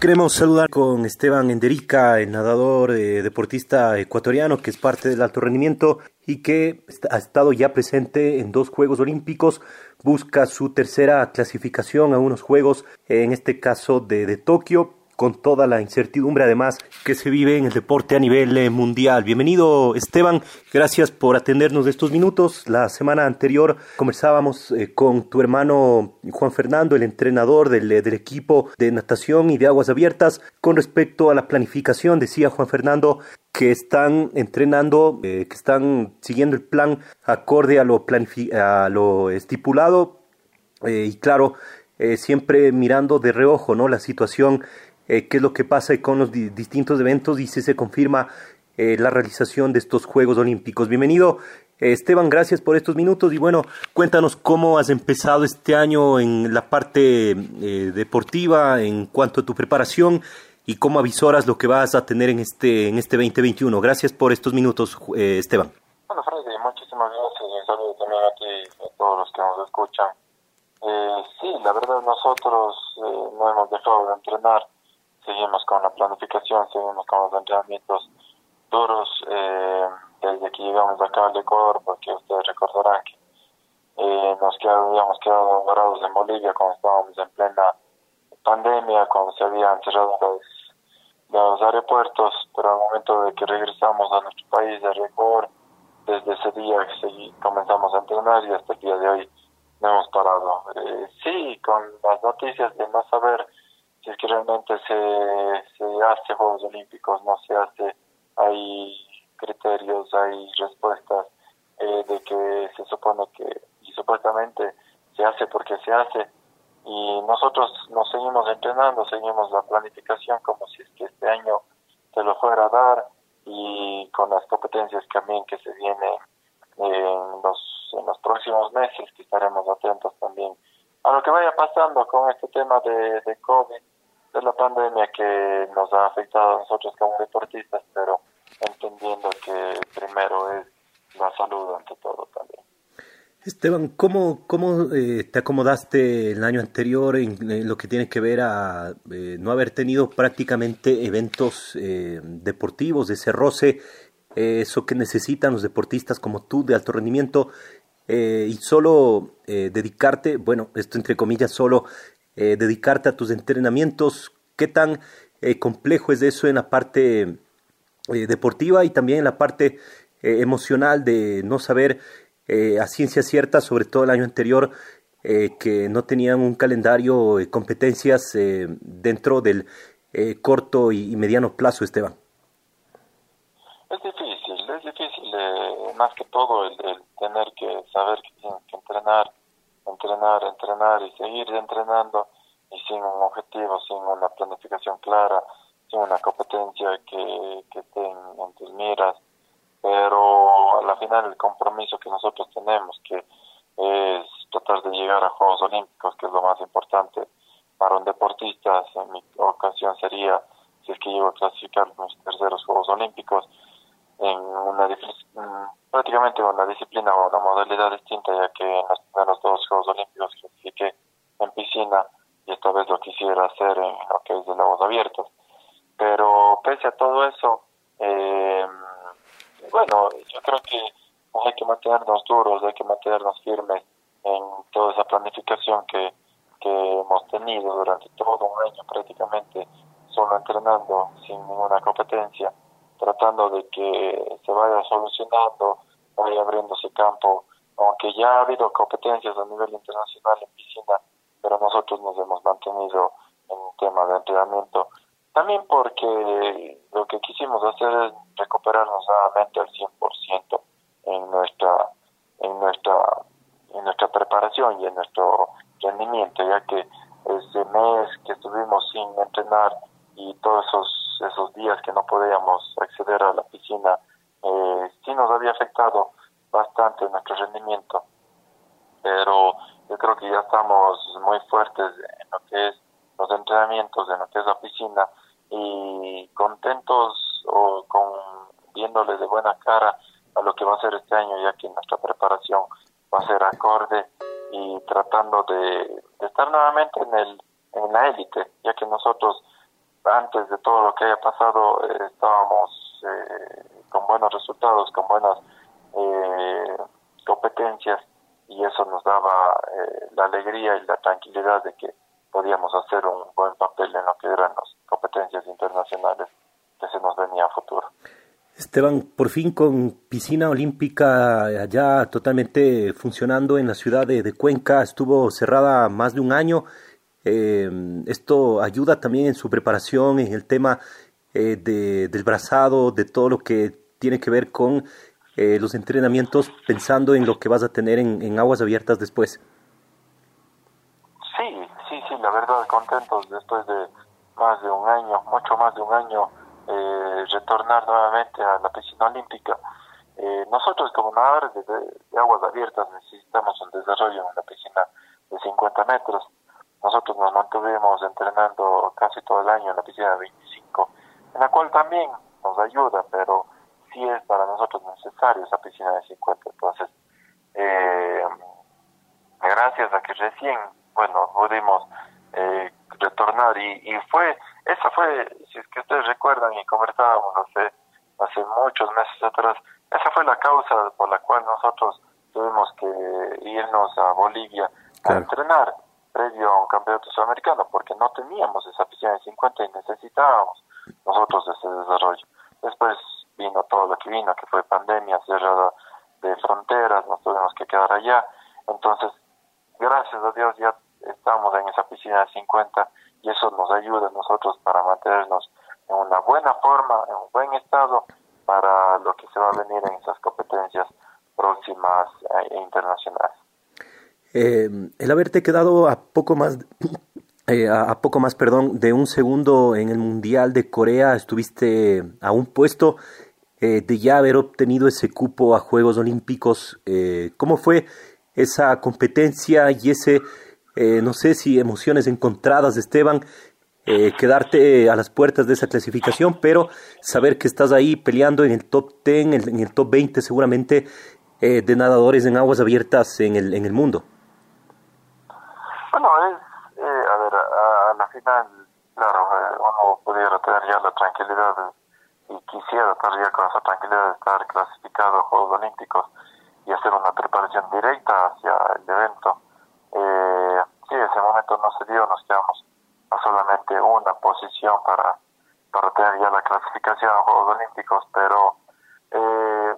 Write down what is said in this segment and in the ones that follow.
Queremos saludar con Esteban Enderica, el nadador eh, deportista ecuatoriano que es parte del alto rendimiento y que ha estado ya presente en dos Juegos Olímpicos. Busca su tercera clasificación a unos Juegos, en este caso de, de Tokio con toda la incertidumbre además que se vive en el deporte a nivel eh, mundial. Bienvenido Esteban, gracias por atendernos de estos minutos. La semana anterior conversábamos eh, con tu hermano Juan Fernando, el entrenador del, eh, del, equipo de natación y de aguas abiertas, con respecto a la planificación. Decía Juan Fernando que están entrenando, que están siguiendo el plan acorde a lo, a lo estipulado y claro, siempre mirando de reojo ¿no? la situación eh, qué es lo que pasa con los distintos eventos y si se confirma eh, la realización de estos Juegos Olímpicos. Bienvenido, eh, Esteban, gracias por estos minutos y bueno, cuéntanos cómo has empezado este año en la parte deportiva en cuanto a tu preparación y cómo avisoras lo que vas a tener en este, en este 2021. Gracias por estos minutos, Esteban. Bueno, Freddy, muchísimas gracias y un saludo también a ti a todos los que nos escuchan. sí, la verdad nosotros no hemos dejado de entrenar seguimos con la planificación, seguimos con los entrenamientos duros eh, desde que llegamos acá al Ecuador, porque ustedes recordarán que eh, nos habíamos quedado varados en Bolivia cuando estábamos en plena pandemia, cuando se habían cerrado los, los aeropuertos, pero al momento de que regresamos a nuestro país de Ecuador, desde ese día que comenzamos a entrenar y hasta el día de hoy no hemos parado. Eh, sí, con las noticias de no saber si es que realmente se, se hace Juegos Olímpicos, no se hace, hay criterios, hay respuestas eh, de que se supone que, y supuestamente se hace porque se hace, y nosotros nos seguimos entrenando, seguimos la planificación como si es que este año se lo fuera a dar, y con las competencias también que se vienen en los, en los próximos meses, que estaremos atentos también a lo que vaya pasando con este tema de, COVID que nos ha afectado a nosotros como deportistas, pero entendiendo que primero es la salud ante todo también. Esteban, ¿cómo, cómo eh, te acomodaste el año anterior en, lo que tiene que ver a eh, no haber tenido prácticamente eventos eh, deportivos de ese roce, eso que necesitan los deportistas como tú de alto rendimiento y solo dedicarte, bueno, esto entre comillas, solo eh, dedicarte a tus entrenamientos, qué tan eh, complejo es eso en la parte eh, deportiva y también en la parte emocional de no saber a ciencia cierta, sobre todo el año anterior, que no tenían un calendario de competencias dentro del corto y, mediano plazo, Esteban. Es difícil, es difícil, más que todo el, el, tener que saber que tienes que entrenar entrenar, entrenar y seguir entrenando y sin un objetivo, sin una planificación clara, sin una competencia que, que esté en, tus miras. Pero a la final el compromiso que nosotros tenemos, que es tratar de llegar a Juegos Olímpicos, que es lo más importante para un deportista, en mi ocasión sería, si es que llego a clasificar mis terceros Juegos Olímpicos, en una prácticamente una disciplina o una modalidad distinta, ya que en los primeros dos Juegos Olímpicos clasifiqué en piscina y esta vez lo quisiera hacer en lo que es de lagos abiertos. Pero pese a todo eso, eh, bueno, yo creo que hay que mantenernos duros, hay que mantenernos firmes en toda esa planificación que, que hemos tenido durante todo un año prácticamente solo entrenando sin ninguna competencia tratando de que se vaya solucionando, vaya abriéndose campo, aunque ya ha habido competencias a nivel internacional en piscina, pero nosotros mantenido en tema de entrenamiento. También porque lo que quisimos hacer es recuperarnos nuevamente al 100% en nuestra, en nuestra, en nuestra preparación y en nuestro rendimiento, ya que ese mes que estuvimos sin entrenar y todos esos, esos días que no podíamos acceder a la piscina, eh, sí nos había afectado bastante nuestro rendimiento. Pero yo creo que ya estamos muy fuertes en lo que es los entrenamientos, en lo que es la piscina y contentos o con viéndole de buena cara a lo que va a ser este año, ya que nuestra preparación va a ser acorde y tratando de, estar nuevamente en, el, en la élite, ya que nosotros antes de todo lo que haya pasado eh, estábamos eh, con buenos resultados, con buenas eh, competencias y eso nos daba la alegría y la tranquilidad de que podíamos hacer un buen papel en lo que eran las competencias internacionales que se nos venía a futuro. Esteban, por fin con piscina olímpica allá totalmente funcionando en la ciudad de, Cuenca, estuvo cerrada más de un año. Eh, esto ayuda también en su preparación, en el tema eh, de, del brazado, de todo lo que tiene que ver con eh, los entrenamientos, pensando en lo que vas a tener en, aguas abiertas después. Sí, sí, sí, la verdad, contentos después de más de un año, mucho más de un año eh, retornar nuevamente a la piscina olímpica. Eh, nosotros como nadadores de, aguas abiertas necesitamos un desarrollo en la piscina de 50 metros. Nosotros nos mantuvimos entrenando casi todo el año en la piscina de 25, en la cual también nos ayuda, pero sí es para nosotros necesario esa piscina de 50. Entonces, eh, gracias a que recién, bueno, pudimos eh, retornar y, y fue esa fue, si es que ustedes recuerdan y conversábamos hace, hace muchos meses atrás, esa fue la causa por la cual nosotros tuvimos que irnos a Bolivia a entrenar previo a un campeonato sudamericano, porque no teníamos esa piscina de 50 y necesitábamos nosotros ese desarrollo. Después vino todo lo que vino, que fue pandemia, cerrada de fronteras, nos tuvimos que quedar allá. Entonces, gracias a Dios ya estamos en esa piscina de 50 y eso nos ayuda a nosotros para mantenernos en una buena forma, en un buen estado para lo que se va a venir en esas competencias próximas e internacionales. Eh, el haberte quedado a poco más eh, a, poco más perdón de un segundo en el mundial de Corea estuviste a un puesto eh, de ya haber obtenido ese cupo a Juegos Olímpicos cómo fue esa competencia y ese eh, no sé si emociones encontradas, Esteban, eh, quedarte a las puertas de esa clasificación, pero saber que estás ahí peleando en el top 10, en el top 20 seguramente eh, de nadadores en aguas abiertas en el, en el mundo. Bueno, es, a a, la final, claro, uno pudiera tener ya la tranquilidad y quisiera estar ya con esa tranquilidad de estar clasificado a Juegos Olímpicos y hacer una preparación directa hacia el evento. Eh, sí, ese momento no se dio, nos quedamos a solamente una posición para, para tener ya la clasificación a Juegos Olímpicos, pero eh,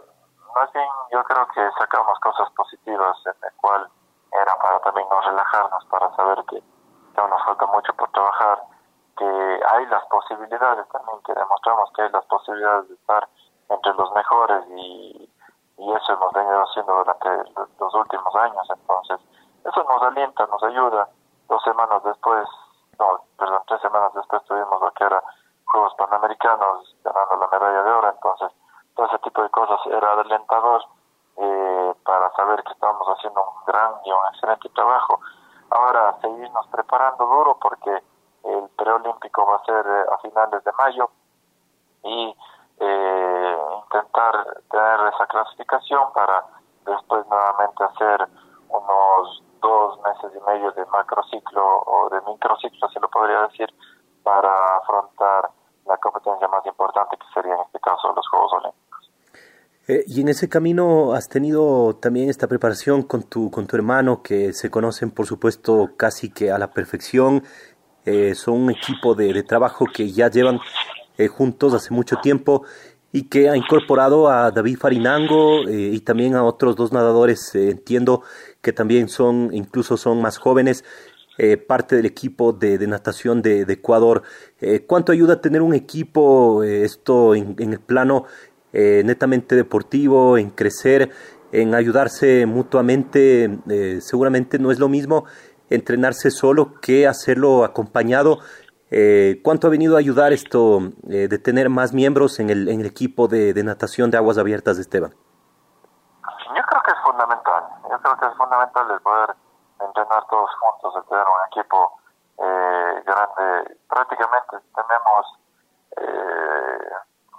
más bien yo creo que sacamos cosas positivas en el cual era para también no relajarnos, para saber que, que nos falta mucho por trabajar, que hay las posibilidades también, que demostramos que hay las de estar entre los mejores y, y eso hemos venido haciendo durante los últimos años, entonces eso nos alienta, nos ayuda. Dos semanas después, no, perdón, tres semanas después tuvimos lo que era Juegos Panamericanos, ganando la medalla de oro, entonces todo ese tipo de cosas era alentador eh, para saber que estábamos haciendo un gran y un excelente trabajo. Ahora seguirnos preparando duro porque el preolímpico va a ser eh, a finales de mayo y tener esa clasificación para después nuevamente hacer unos dos meses y medio de macrociclo o de microciclo, se lo podría decir, para afrontar la competencia más importante que sería en este caso los Juegos Olímpicos. Eh, y en ese camino has tenido también esta preparación con tu, con tu hermano, que se conocen por supuesto casi que a la perfección, eh, son un equipo de, de, trabajo que ya llevan eh, juntos hace mucho tiempo y que ha incorporado a David Farinango y también a otros dos nadadores, entiendo, que también son, incluso son más jóvenes. eh, parte del equipo de, natación de, Ecuador. Eh, ¿Cuánto ayuda a tener un equipo, eh, esto en, el plano netamente deportivo, en crecer, en ayudarse mutuamente? seguramente no es lo mismo entrenarse solo que hacerlo acompañado. ¿Cuánto ha venido a ayudar esto de tener más miembros en el, en el equipo de, natación de aguas abiertas, Esteban? Yo creo que es fundamental. Yo creo que es fundamental el poder entrenar todos juntos, de tener un equipo eh, grande. Prácticamente tenemos eh,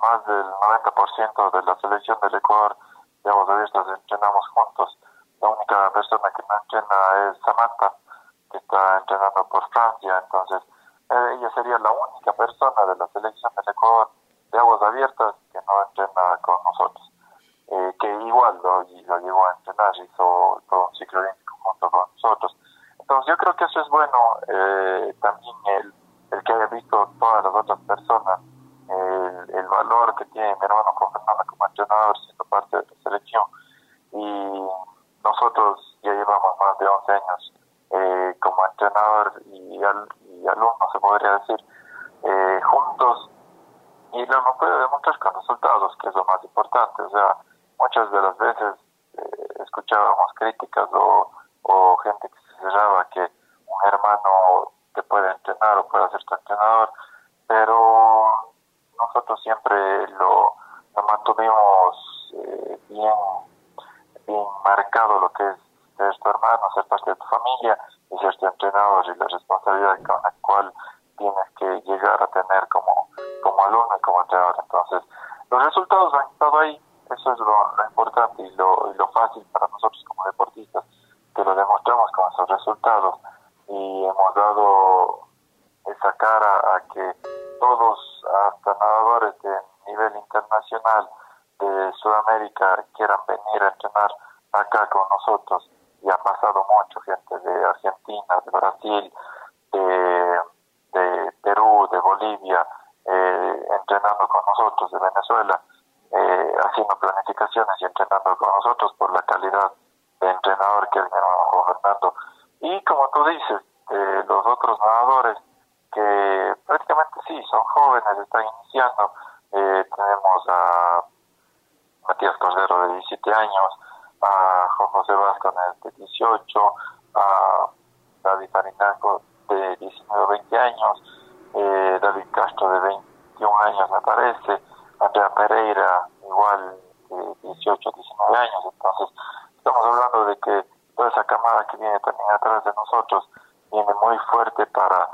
más del 90% de la selección del Ecuador de aguas abiertas entrenamos juntos. La única persona que no entrena es Samantha, que está entrenando por Francia, entonces eh, ella sería la única persona de la selección del Ecuador de aguas abiertas que no entrena con nosotros. que igual lo, lo llevó a entrenar, hizo todo un ciclo olímpico junto con nosotros. Entonces yo creo que eso es bueno, eh, también el, el que haya visto todas las otras personas, el, el valor que tiene mi hermano Juan Fernando como entrenador siendo parte de la selección. Y nosotros ya llevamos más de 11 años eh, como entrenador y, al, y alumno, se podría decir, eh, juntos y lo hemos podido demostrar con resultados, que es lo más importante. O sea, muchas de las veces escuchábamos críticas o, o gente que se cerraba que un hermano te puede entrenar o puede ser tu entrenador, pero siempre lo, lo mantuvimos eh, bien, bien marcado lo que es ser tu hermano, ser parte de tu familia y ser tu entrenador y la responsabilidad con la cual tienes que llegar a tener como, como alumno y como entrenador. Entonces, los resultados han estado ahí, eso es lo, lo importante y lo, y lo fácil para nosotros como deportistas, que lo demostramos con esos resultados y hemos dado esa cara a que todos, hasta nadadores de nivel internacional de Sudamérica, quieran venir a entrenar acá con nosotros. Y ha pasado mucho gente de Argentina, de Brasil, de, de Perú, de Bolivia, eh, entrenando con nosotros, de Venezuela, eh, haciendo planificaciones y entrenando con nosotros por la calidad de entrenador que es mi hermano Fernando. Y como tú dices, eh, los otros nadadores que prácticamente sí, son jóvenes, están iniciando. Eh, tenemos a Matías Cordero de 17 años, a José Vázquez de 18, a David Farinango de 19 20 años, eh, David Castro de 21 años me parece, Andrea Pereira igual de 18 19 años, entonces estamos hablando de que toda esa camada que viene también atrás de nosotros viene muy fuerte para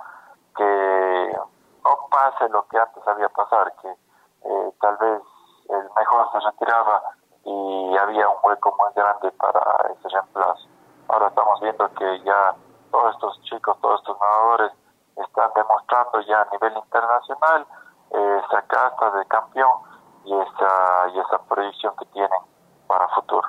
que no pase lo que antes había pasar, que eh, tal vez el mejor se retiraba y había un hueco muy grande para ese reemplazo. Ahora estamos viendo que ya todos estos todos estos nadadores están demostrando ya a nivel internacional eh, esa casta de campeón y esa, y esa proyección que tienen para futuro.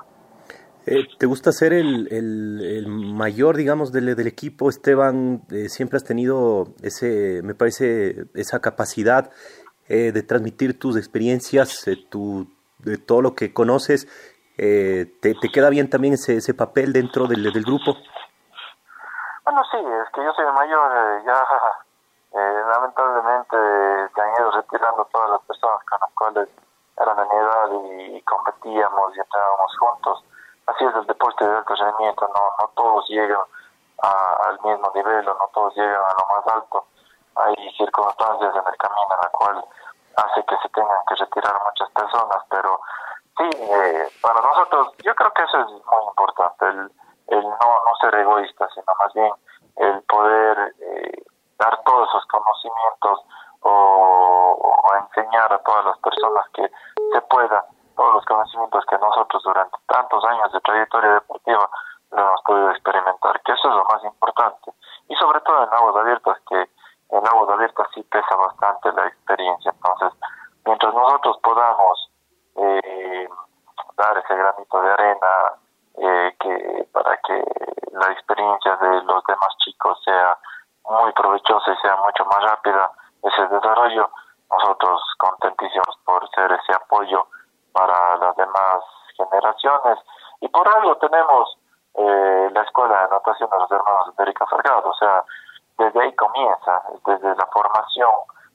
Eh, ¿Te gusta ser el, el, mayor, digamos, del, del equipo, Esteban? Eh, siempre has tenido ese, me parece, esa capacidad eh, de transmitir tus experiencias, tu, de todo lo que conoces. ¿te, ¿te, queda bien también ese, ese papel dentro del, del grupo? Bueno, sí, es que yo soy el mayor. ya, lamentablemente, se han ido retirando todas las personas con las cuales eran de mi edad y competíamos y entrábamos juntos así es el deporte de alto no, no todos llegan al mismo nivel o no todos llegan a lo más alto. Hay circunstancias en el camino en la cual hace que se tengan que retirar muchas personas, pero sí, eh, para nosotros yo creo que eso es muy importante, el, el no, no ser egoísta, sino más bien el poder eh, dar todos esos conocimientos o, o enseñar a todas las personas que se pueda todos los conocimientos que nosotros durante tantos años de trayectoria deportiva lo hemos podido experimentar, que eso es lo más importante. Y sobre todo en aguas abiertas, que en aguas abiertas sí pesa bastante la experiencia. Entonces, mientras nosotros podamos eh, dar ese granito de arena eh, que para que la experiencia de los demás chicos sea muy provechosa y sea mucho más rápida ese desarrollo, nosotros contentísimos por ser ese apoyo para las demás Y por algo tenemos eh, la Escuela de Natación de los Hermanos manos de Erika Salgado. O sea, desde ahí comienza, desde la formación,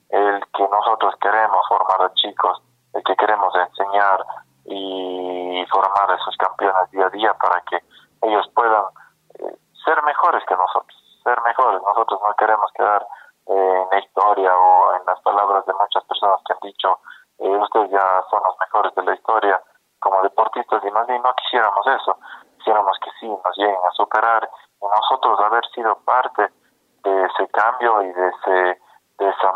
el que nosotros queremos formar a chicos, el que queremos enseñar y formar a esos campeones día a día para que ellos puedan eh, ser mejores que nosotros, ser mejores. Nosotros no queremos quedar eh, en la historia o en las palabras de muchas personas que han dicho, eh, ustedes ya son los mejores de la historia como deportistas y más bien no quisiéramos eso, quisiéramos que sí nos lleguen a superar y nosotros haber sido parte de ese cambio y de, ese, de esa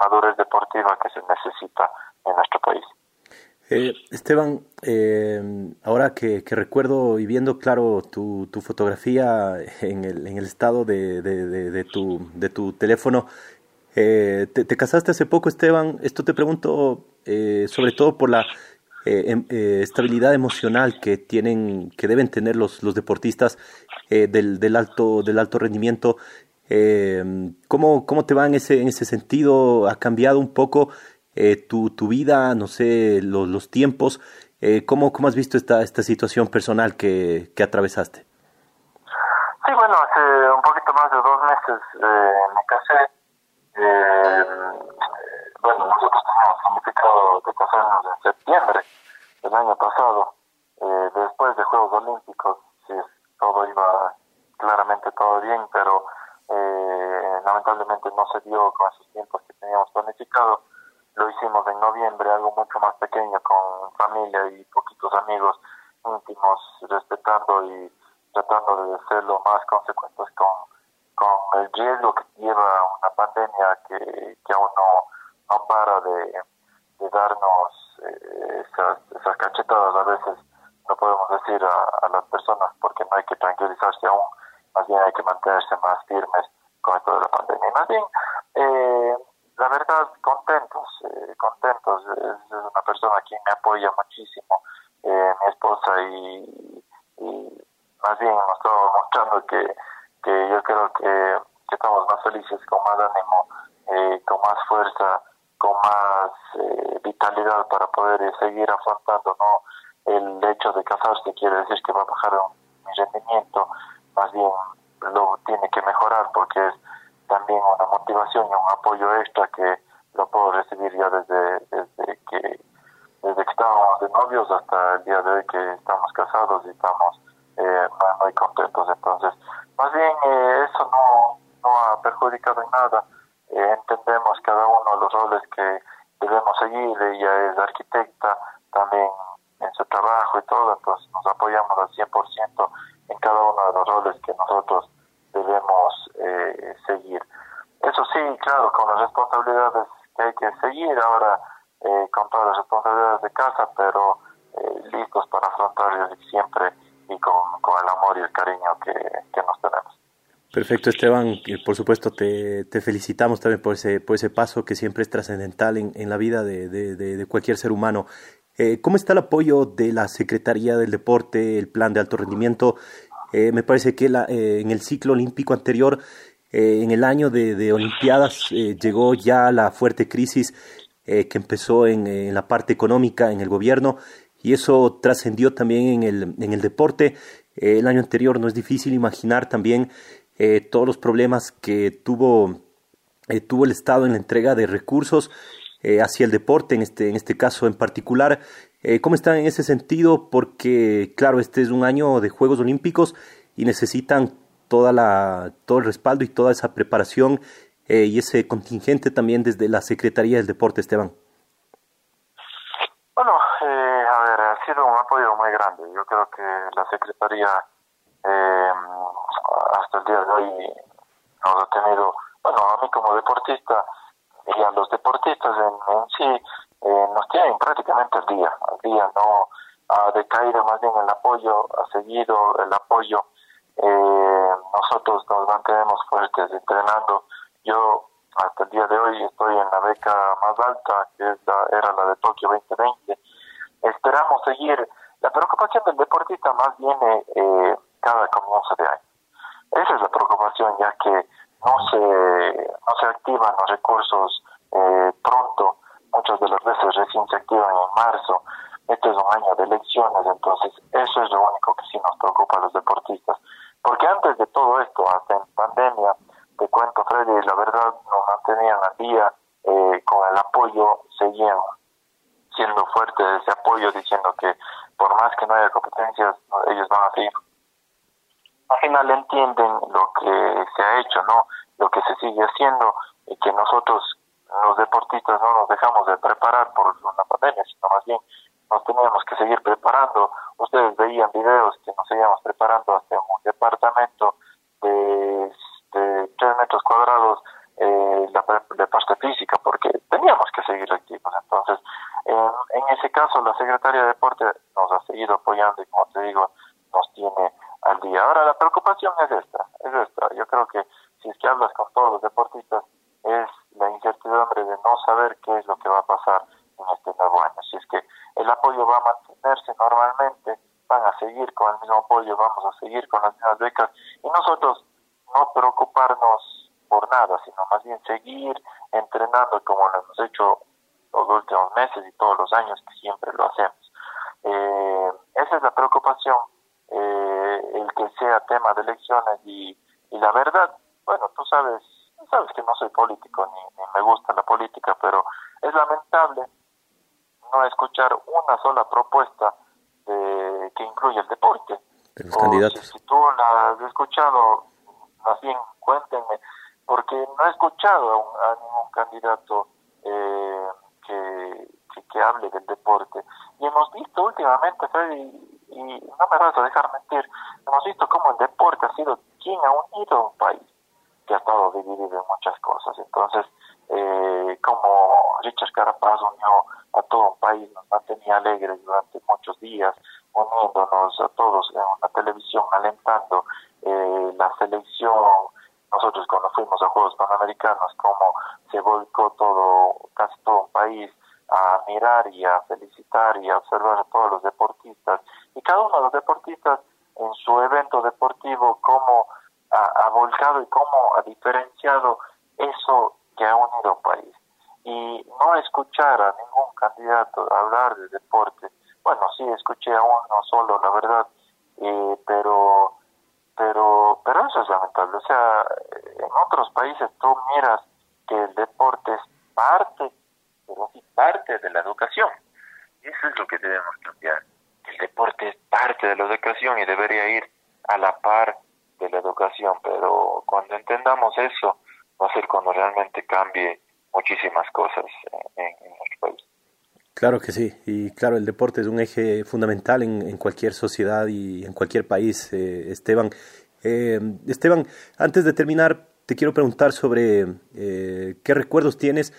madurez, deportiva que se necesita en nuestro país. Eh, Esteban, eh, ahora que, recuerdo y viendo claro tu, tu fotografía en el, en el estado de, de, de, tu, de tu teléfono, eh, te, te, casaste hace poco, Esteban. Esto te pregunto sobre todo por la em, estabilidad emocional que tienen, que deben tener los, los deportistas del, del, alto, del alto rendimiento eh, ¿cómo, ¿Cómo te va en ese, en ese sentido? ¿Ha cambiado un poco eh, tu, tu vida, no sé, los, los tiempos? Eh, ¿cómo, ¿Cómo has visto esta, esta situación personal que, que atravesaste? Sí, bueno, hace un poquito más de dos meses eh, me casé. Bueno, nosotros teníamos significado de casarnos en septiembre del año pasado, eh, después de Juegos Olímpicos, sí, todo iba claramente todo bien, pero eh, lamentablemente no se dio con esos tiempos que teníamos planificado. Lo hicimos en noviembre, algo mucho más pequeño, con familia y poquitos amigos íntimos, respetando y tratando de ser lo más consecuentes con, con el riesgo que lleva una pandemia que, que aún no, no para de, darnos eh, esas, cachetadas a veces no podemos decir a, a las personas porque no hay que tranquilizarse aún más bien hay que mantenerse más firmes con esto de la pandemia. más bien, eh, la verdad, contentos, eh, contentos. Es, una persona quien me apoya muchísimo, eh, mi esposa, y, y, más bien nos está mostrando que, que yo creo que, que estamos más felices, con más ánimo, eh, con más fuerza, con más eh, vitalidad para poder seguir afrontando, ¿no? El hecho de casarse quiere decir que va a bajar mi rendimiento, más bien lo tiene que mejorar porque es también una motivación y un apoyo extra que lo puedo recibir ya desde, desde que desde que estábamos de novios hasta el día de hoy que estamos casados y estamos eh, muy contentos entonces más bien eh, eso no, no ha perjudicado en nada eh, entendemos cada uno los roles que debemos seguir ella es arquitecta también en su trabajo y todo entonces nos apoyamos al 100% en cada uno de los roles que nosotros debemos eh, seguir. Eso sí, claro, con las responsabilidades que hay que seguir ahora, eh, con todas las responsabilidades de casa, pero eh, listos para afrontar siempre y con, el amor y el cariño que, nos tenemos. Perfecto, Esteban. Por supuesto, te, felicitamos también por ese, por ese paso que siempre es trascendental en, la vida de, cualquier ser humano. Eh, ¿Cómo está el apoyo de la Secretaría del Deporte, el plan de alto rendimiento? Eh, me parece que la, eh, en el ciclo olímpico anterior, en el año de, Olimpiadas, llegó ya la fuerte crisis que empezó en, la parte económica, en el gobierno, y eso trascendió también en el deporte. el año anterior no es difícil imaginar también todos los problemas que tuvo, tuvo el Estado en la entrega de recursos eh, hacia el deporte, en este, en este caso en particular. Eh, ¿Cómo están en ese sentido? Porque, claro, este es un año de Juegos Olímpicos y necesitan toda la, todo el respaldo y toda esa preparación eh, y ese contingente también desde la Secretaría del Deporte, Esteban. Bueno, eh, a ver, ha sido un apoyo muy grande. Yo creo que la Secretaría hasta el día de hoy nos ha tenido, bueno, a mí como deportista, y a los deportistas en, sí eh, nos tienen prácticamente al día, al día no ha decaído más bien el apoyo, ha seguido el apoyo, eh, nosotros nos mantenemos fuertes entrenando, yo hasta el día de hoy estoy en la beca más alta, que es la, era la de Tokio 2020, esperamos seguir, la preocupación del deportista más viene eh, cada comienzo de año, esa es la preocupación ya que no se, no se activan los recursos eh, pronto, muchas de las veces recién se activan en marzo, este es un año de elecciones, entonces eso es lo único que sí nos preocupa a los deportistas, porque antes de todo esto, hasta Freddy, la verdad nos mantenían al día eh, con el apoyo, seguían siendo fuerte ese apoyo, diciendo que por más que no haya competencias, ellos van a seguir. Al final entienden lo que se ha hecho, ¿no? Lo que se sigue haciendo y que nosotros, los deportistas, no nos dejamos de preparar por una pandemia, sino más bien nos teníamos que seguir preparando. Ustedes veían videos que nos seguíamos preparando hasta un departamento de, de 3 metros cuadrados eh, la, de parte física, porque teníamos que seguir activos. Entonces, en ese caso, la Secretaría de Deporte nos ha seguido apoyando y, como te digo, nos tiene al día. Ahora, la preocupación es esta, es esta. Yo creo que si es que hablas con todos los deportistas, es la incertidumbre de no saber qué es lo que va a pasar en este nuevo año. Si es que el apoyo va a mantenerse normalmente, van a seguir con el mismo apoyo, vamos a seguir con las mismas becas y nosotros no preocuparnos por nada, sino más bien seguir entrenando como lo hemos hecho los últimos meses y todos los años que siempre lo hacemos. Eh, esa es la preocupación, eh, el que sea tema de elecciones y, y la verdad, bueno, tú sabes, sabes que no soy político ni, ni me gusta la política, pero es lamentable no escuchar una sola propuesta de, que incluya el deporte. De los candidatos. Si, tú la has escuchado, más bien cuéntenme, porque no he escuchado a, ningún candidato eh, que, que, hable del deporte. Y hemos visto últimamente, Freddy, y no me vas a dejar mentir, hemos visto cómo el deporte ha sido quien ha unido a un país que ha estado dividido en muchas cosas. Entonces, eh, como Richard Carapaz unió a todo un país, nos mantenía alegres durante muchos días, uniéndonos a todos en la televisión, alentando eh, la selección. Nosotros cuando fuimos a Juegos Panamericanos, como se volcó todo, casi todo un país a mirar y a felicitar y a observar a todos los deportistas. Y cada uno de los deportistas en su evento deportivo, cómo ha, volcado y cómo ha diferenciado eso que ha unido un país. Y no escuchar a ningún candidato hablar de deporte, bueno, sí escuché a uno solo, la verdad, eh, pero, pero, pero eso es lamentable. O sea, en otros países tú miras que el deporte es parte, parte de la educación. Eso es lo que debemos cambiar. El deporte es parte de la educación y debería ir a la par de la educación, pero cuando entendamos eso, va a ser cuando realmente cambie muchísimas cosas en, en nuestro país. Claro que sí, y claro, el deporte es un eje fundamental en, en cualquier sociedad y en cualquier país, eh, Esteban. Eh, Esteban, antes de terminar, te quiero preguntar sobre eh, qué recuerdos tienes,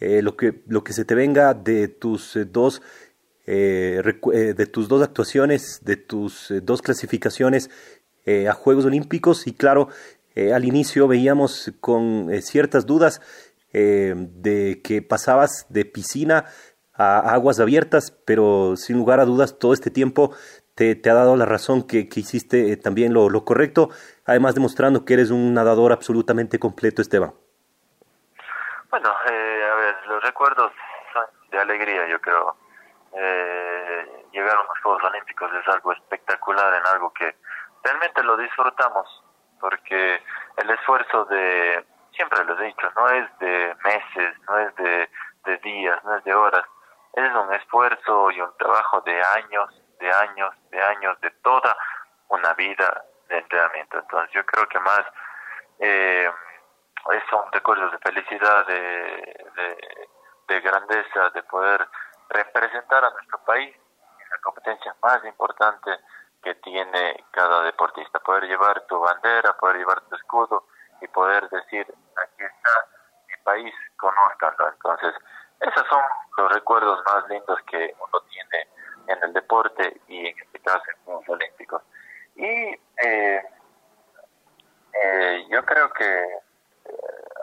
eh, lo, que, lo que se te venga de tus dos de tus dos actuaciones, de tus dos clasificaciones a Juegos Olímpicos y claro, al inicio veíamos con ciertas dudas de que pasabas de piscina a aguas abiertas, pero sin lugar a dudas todo este tiempo te, te ha dado la razón que, que hiciste eh, también lo, lo, correcto, además demostrando que eres un nadador absolutamente completo, Esteban. Bueno, eh, a ver, los recuerdos son de alegría, yo creo. Eh, llegar a los Juegos Olímpicos es algo espectacular, en algo que realmente lo disfrutamos, porque el esfuerzo de, siempre lo he dicho, no es de meses, no es de, de días, no es de horas, es un esfuerzo y un trabajo de años, de años, de años, de toda una vida de entrenamiento. Entonces yo creo que más eh, son recuerdos de felicidad, de, de, de, grandeza, de poder representar a nuestro país en la competencia más importante que tiene cada deportista. Poder llevar tu bandera, poder llevar tu escudo y poder decir, aquí está mi país, conózcanlo. Entonces, esos son los recuerdos más lindos que uno tiene en el deporte y en este caso en los Olímpicos. Y eh, eh, yo creo que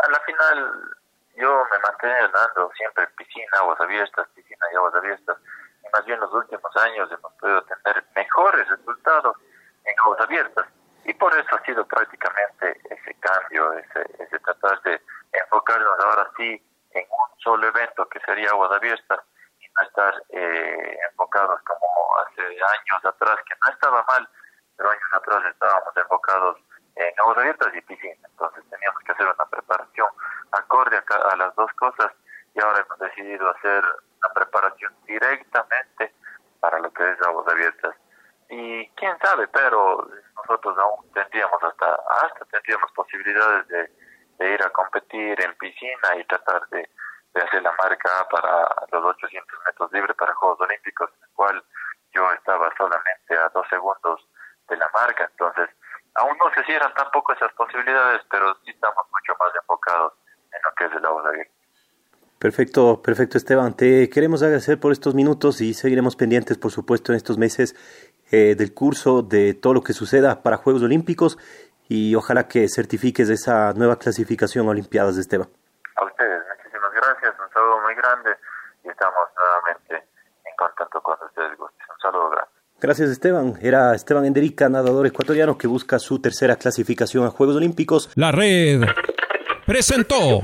a la final yo me mantengo nadando siempre piscina, aguas abiertas, piscina y aguas abiertas. Y más bien en los últimos años hemos podido tener mejores resultados en aguas abiertas. Y por eso ha sido prácticamente ese cambio, ese, ese tratar de enfocarnos ahora sí en un solo evento que sería aguas abiertas y no estar eh, enfocados como hace años atrás, que no estaba mal, pero años atrás estábamos enfocados en aguas abiertas y piscina, entonces teníamos que hacer una preparación hacer una preparación directamente para lo que es aguas abiertas. Y quién sabe, pero nosotros aún tendríamos hasta, hasta tendríamos posibilidades de, ir a competir en piscina y tratar de, hacer la marca para los 800 metros libres para Juegos Olímpicos, en el cual yo estaba solamente a dos segundos de la marca. Entonces, aún no se cierran tampoco esas posibilidades, pero sí estamos mucho más enfocados en lo que es el agua abierta. Perfecto, perfecto Esteban. Te queremos agradecer por estos minutos y seguiremos pendientes, por supuesto, en estos meses eh, del curso, de todo lo que suceda para Juegos Olímpicos y ojalá que certifiques esa nueva clasificación a Olimpiadas, Esteban. A ustedes, muchísimas gracias, un saludo muy grande y estamos nuevamente en contacto con ustedes. Un saludo grande. Gracias Esteban. Era Esteban Enderica, nadador ecuatoriano que busca su tercera clasificación a Juegos Olímpicos. La red presentó